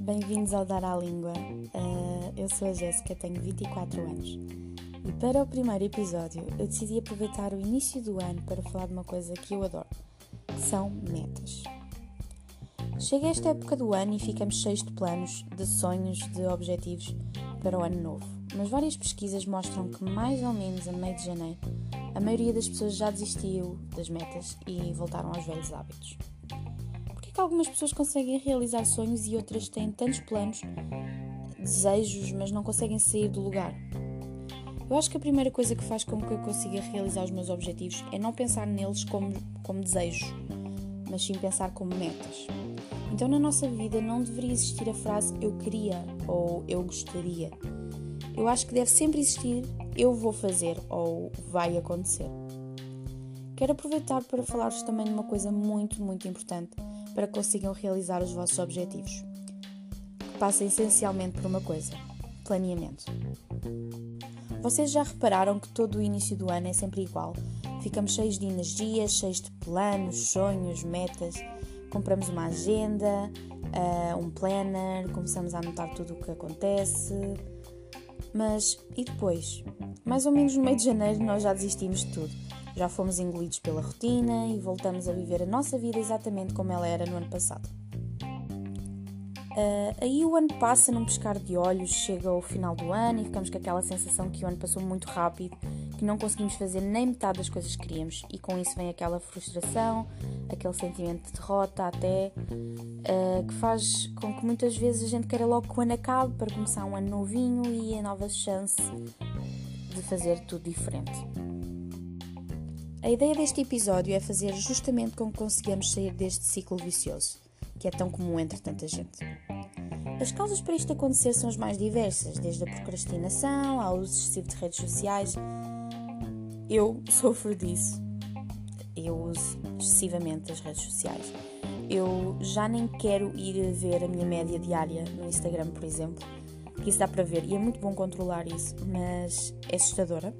Bem-vindos ao Dar à Língua. Uh, eu sou a Jéssica, tenho 24 anos. E para o primeiro episódio, eu decidi aproveitar o início do ano para falar de uma coisa que eu adoro, que são metas. Chega esta época do ano e ficamos cheios de planos, de sonhos, de objetivos para o ano novo. Mas várias pesquisas mostram que, mais ou menos a meio de janeiro, a maioria das pessoas já desistiu das metas e voltaram aos velhos hábitos. Por que, é que algumas pessoas conseguem realizar sonhos e outras têm tantos planos, desejos, mas não conseguem sair do lugar? Eu acho que a primeira coisa que faz com que eu consiga realizar os meus objetivos é não pensar neles como, como desejos, mas sim pensar como metas. Então, na nossa vida não deveria existir a frase eu queria ou eu gostaria. Eu acho que deve sempre existir eu vou fazer ou vai acontecer. Quero aproveitar para falar-vos também de uma coisa muito, muito importante para que consigam realizar os vossos objetivos. Que passa essencialmente por uma coisa: planeamento. Vocês já repararam que todo o início do ano é sempre igual? Ficamos cheios de energias, cheios de planos, sonhos, metas. Compramos uma agenda, uh, um planner, começamos a anotar tudo o que acontece. Mas e depois? Mais ou menos no meio de janeiro nós já desistimos de tudo. Já fomos engolidos pela rotina e voltamos a viver a nossa vida exatamente como ela era no ano passado. Uh, aí o ano passa num pescar de olhos, chega ao final do ano e ficamos com aquela sensação que o ano passou muito rápido, que não conseguimos fazer nem metade das coisas que queríamos, e com isso vem aquela frustração, aquele sentimento de derrota até, uh, que faz com que muitas vezes a gente queira logo que o ano acabe para começar um ano novinho e a nova chance de fazer tudo diferente. A ideia deste episódio é fazer justamente com que consigamos sair deste ciclo vicioso que é tão comum entre tanta gente. As causas para isto acontecer são as mais diversas, desde a procrastinação ao uso excessivo de redes sociais. Eu sofro disso. Eu uso excessivamente as redes sociais. Eu já nem quero ir ver a minha média diária no Instagram, por exemplo, que isso dá para ver e é muito bom controlar isso, mas é assustadora.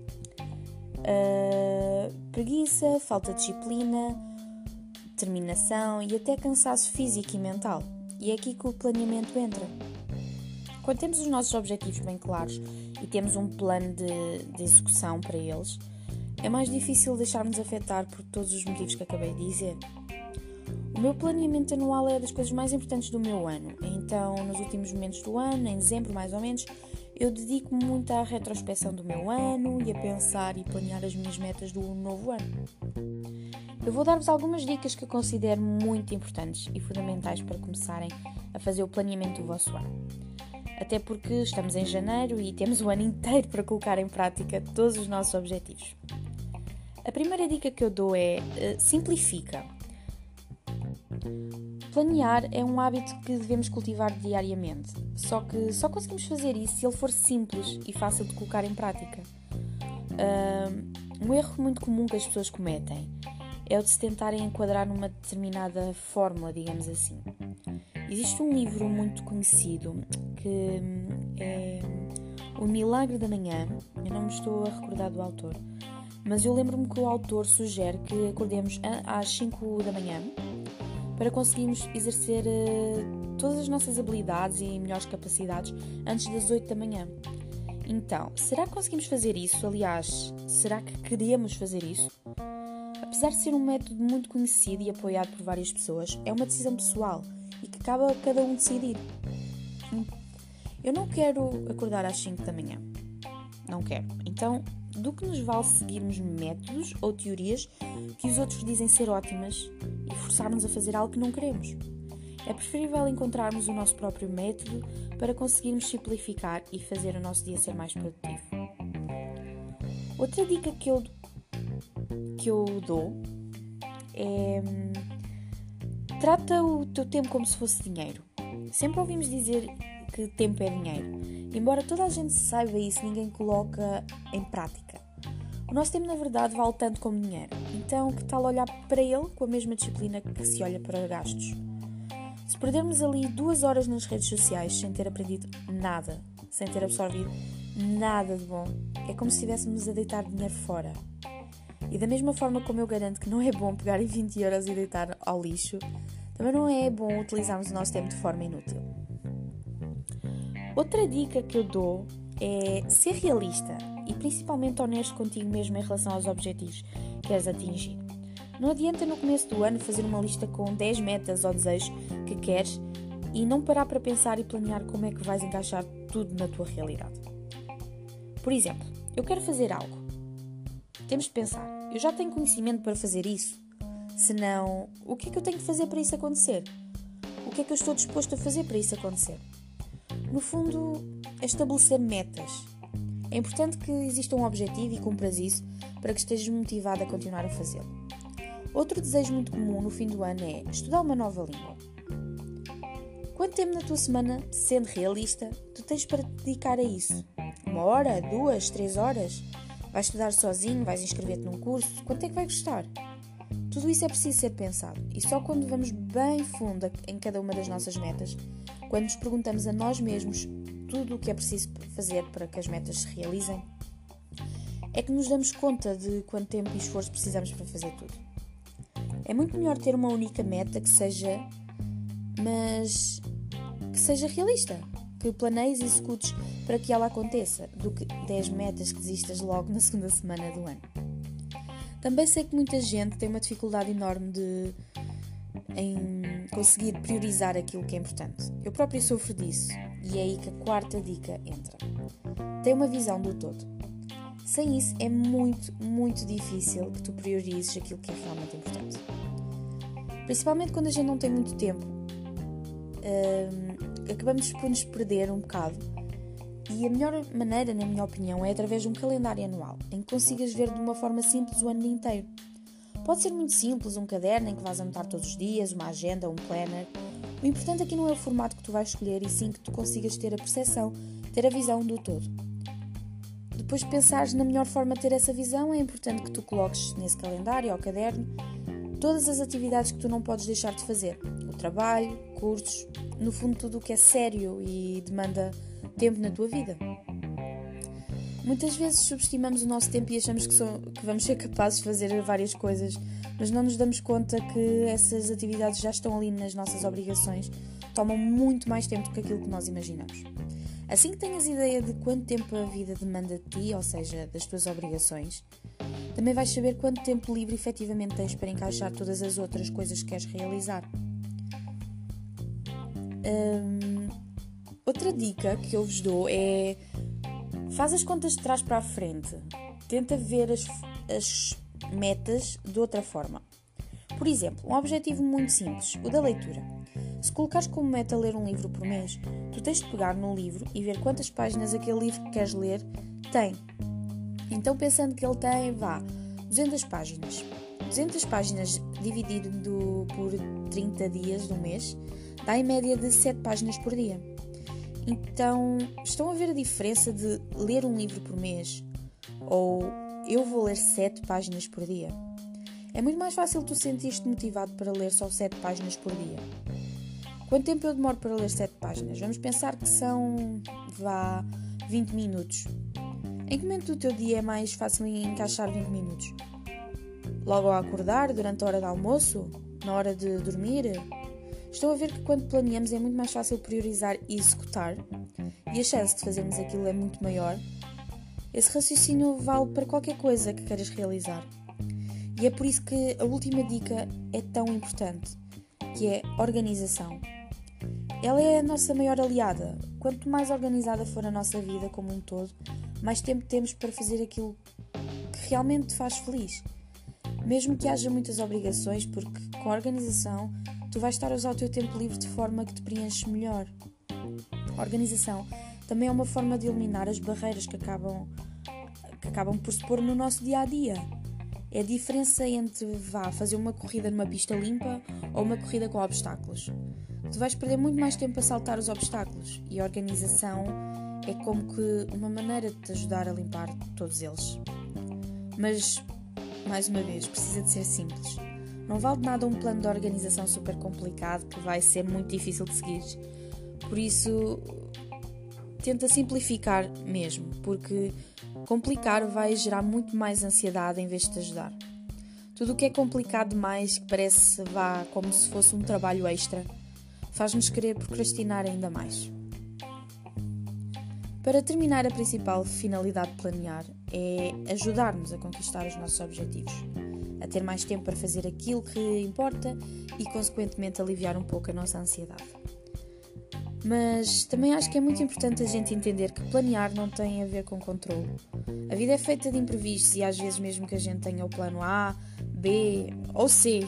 Uh, preguiça, falta de disciplina, determinação e até cansaço físico e mental. E é aqui que o planeamento entra. Quando temos os nossos objetivos bem claros e temos um plano de, de execução para eles, é mais difícil deixar-nos afetar por todos os motivos que acabei de dizer. O meu planeamento anual é das coisas mais importantes do meu ano, então, nos últimos momentos do ano, em dezembro mais ou menos, eu dedico-me muito à retrospecção do meu ano e a pensar e planear as minhas metas do novo ano. Eu vou dar-vos algumas dicas que considero muito importantes e fundamentais para começarem a fazer o planeamento do vosso ano. Até porque estamos em janeiro e temos o ano inteiro para colocar em prática todos os nossos objetivos. A primeira dica que eu dou é uh, simplifica. Planear é um hábito que devemos cultivar diariamente, só que só conseguimos fazer isso se ele for simples e fácil de colocar em prática. Um erro muito comum que as pessoas cometem é o de se tentarem enquadrar numa determinada fórmula, digamos assim. Existe um livro muito conhecido que hum, é O Milagre da Manhã, eu não me estou a recordar do autor, mas eu lembro-me que o autor sugere que acordemos às 5 da manhã para conseguirmos exercer eh, todas as nossas habilidades e melhores capacidades antes das 8 da manhã. Então, será que conseguimos fazer isso? Aliás, será que queremos fazer isso? Apesar de ser um método muito conhecido e apoiado por várias pessoas, é uma decisão pessoal e que cabe a cada um decidir. Eu não quero acordar às 5 da manhã. Não quero. Então, do que nos vale seguirmos métodos ou teorias que os outros dizem ser ótimas e forçarmos a fazer algo que não queremos? É preferível encontrarmos o nosso próprio método para conseguirmos simplificar e fazer o nosso dia ser mais produtivo. Outra dica que eu que eu dou é. Trata o teu tempo como se fosse dinheiro. Sempre ouvimos dizer que tempo é dinheiro. Embora toda a gente saiba isso, ninguém coloca em prática. O nosso tempo, na verdade, vale tanto como dinheiro. Então, que tal olhar para ele com a mesma disciplina que se olha para gastos? Se perdermos ali duas horas nas redes sociais sem ter aprendido nada, sem ter absorvido nada de bom, é como se estivéssemos a deitar dinheiro fora. E da mesma forma como eu garanto que não é bom pegar em 20 euros e deitar ao lixo, também não é bom utilizarmos o nosso tempo de forma inútil. Outra dica que eu dou é ser realista e principalmente honesto contigo mesmo em relação aos objetivos que queres atingir. Não adianta no começo do ano fazer uma lista com 10 metas ou desejos que queres e não parar para pensar e planear como é que vais encaixar tudo na tua realidade. Por exemplo, eu quero fazer algo. Temos de pensar, eu já tenho conhecimento para fazer isso? Senão, o que é que eu tenho de fazer para isso acontecer? O que é que eu estou disposto a fazer para isso acontecer? No fundo, é estabelecer metas. É importante que exista um objetivo e cumpras isso para que estejas motivado a continuar a fazê-lo. Outro desejo muito comum no fim do ano é estudar uma nova língua. Quanto tempo na tua semana, sendo realista, tu tens para dedicar a isso? Uma hora, duas, três horas? Vais estudar sozinho? Vais inscrever-te num curso? Quanto é que vai custar? Tudo isso é preciso ser pensado e só quando vamos bem fundo em cada uma das nossas metas, quando nos perguntamos a nós mesmos tudo o que é preciso fazer para que as metas se realizem, é que nos damos conta de quanto tempo e esforço precisamos para fazer tudo. É muito melhor ter uma única meta que seja, mas que seja realista, que planeies e executes para que ela aconteça, do que 10 metas que desistas logo na segunda semana do ano. Também sei que muita gente tem uma dificuldade enorme de em conseguir priorizar aquilo que é importante. Eu próprio sofro disso e é aí que a quarta dica entra. Tem uma visão do todo. Sem isso é muito, muito difícil que tu priorizes aquilo que é realmente importante. Principalmente quando a gente não tem muito tempo, acabamos por nos perder um bocado. E a melhor maneira, na minha opinião, é através de um calendário anual, em que consigas ver de uma forma simples o ano inteiro. Pode ser muito simples, um caderno em que vais anotar todos os dias, uma agenda, um planner. O importante aqui não é o formato que tu vais escolher, e sim que tu consigas ter a percepção, ter a visão do todo. Depois de pensares na melhor forma de ter essa visão, é importante que tu coloques nesse calendário ou caderno todas as atividades que tu não podes deixar de fazer. O trabalho, cursos, no fundo tudo o que é sério e demanda tempo na tua vida. Muitas vezes subestimamos o nosso tempo e achamos que, sou, que, vamos ser capazes de fazer várias coisas, mas não nos damos conta que essas atividades já estão ali nas nossas obrigações, tomam muito mais tempo do que aquilo que nós imaginamos. Assim que tenhas ideia de quanto tempo a vida demanda de ti, ou seja, das tuas obrigações, também vais saber quanto tempo livre efetivamente tens para encaixar todas as outras coisas que queres realizar. Hum, outra dica que eu vos dou é Faz as contas de trás para a frente. Tenta ver as, as metas de outra forma. Por exemplo, um objetivo muito simples, o da leitura. Se colocares como meta ler um livro por mês, tu tens de pegar no livro e ver quantas páginas aquele livro que queres ler tem. Então, pensando que ele tem, vá, 200 páginas. 200 páginas dividido por 30 dias do mês dá em média de 7 páginas por dia. Então, estão a ver a diferença de ler um livro por mês ou eu vou ler 7 páginas por dia? É muito mais fácil tu sentir-te motivado para ler só 7 páginas por dia. Quanto tempo eu demoro para ler 7 páginas? Vamos pensar que são, vá, 20 minutos. Em que momento do teu dia é mais fácil encaixar 20 minutos? Logo ao acordar, durante a hora de almoço? Na hora de dormir? Estão a ver que quando planeamos é muito mais fácil priorizar e executar e a chance de fazermos aquilo é muito maior. Esse raciocínio vale para qualquer coisa que queiras realizar. E é por isso que a última dica é tão importante, que é organização. Ela é a nossa maior aliada. Quanto mais organizada for a nossa vida como um todo, mais tempo temos para fazer aquilo que realmente te faz feliz. Mesmo que haja muitas obrigações, porque com a organização tu vais estar a usar o teu tempo livre de forma que te preenches melhor. A organização também é uma forma de eliminar as barreiras que acabam, que acabam por se pôr no nosso dia a dia. É a diferença entre vá fazer uma corrida numa pista limpa ou uma corrida com obstáculos. Tu vais perder muito mais tempo a saltar os obstáculos e a organização é como que uma maneira de te ajudar a limpar todos eles. Mas, mais uma vez, precisa de ser simples. Não vale nada um plano de organização super complicado que vai ser muito difícil de seguir. Por isso, tenta simplificar mesmo, porque Complicar vai gerar muito mais ansiedade em vez de te ajudar. Tudo o que é complicado demais, que parece vá como se fosse um trabalho extra, faz-nos querer procrastinar ainda mais. Para terminar, a principal finalidade de planear é ajudar-nos a conquistar os nossos objetivos, a ter mais tempo para fazer aquilo que importa e, consequentemente, aliviar um pouco a nossa ansiedade. Mas também acho que é muito importante a gente entender que planear não tem a ver com controle. A vida é feita de imprevistos e às vezes, mesmo que a gente tenha o plano A, B ou C,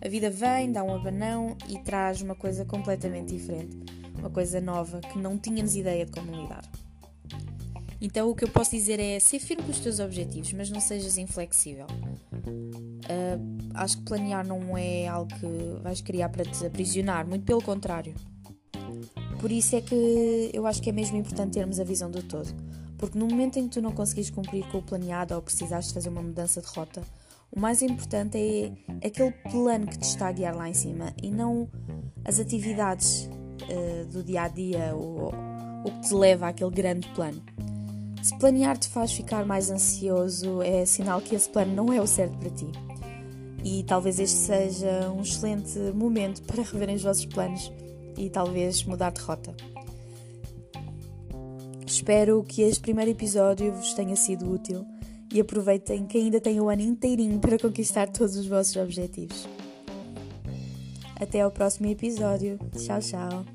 a vida vem, dá um abanão e traz uma coisa completamente diferente, uma coisa nova que não tínhamos ideia de como lidar. Então o que eu posso dizer é ser firme com os teus objetivos, mas não sejas inflexível. Uh, acho que planear não é algo que vais criar para te aprisionar, muito pelo contrário. Por isso é que eu acho que é mesmo importante termos a visão do todo. Porque no momento em que tu não conseguires cumprir com o planeado ou precisares de fazer uma mudança de rota, o mais importante é aquele plano que te está a guiar lá em cima e não as atividades uh, do dia a dia ou o que te leva àquele grande plano. Se planear te faz ficar mais ansioso, é sinal que esse plano não é o certo para ti. E talvez este seja um excelente momento para reverem os vossos planos e talvez mudar de rota. Espero que este primeiro episódio vos tenha sido útil e aproveitem que ainda têm o ano inteirinho para conquistar todos os vossos objetivos. Até ao próximo episódio. Tchau, tchau.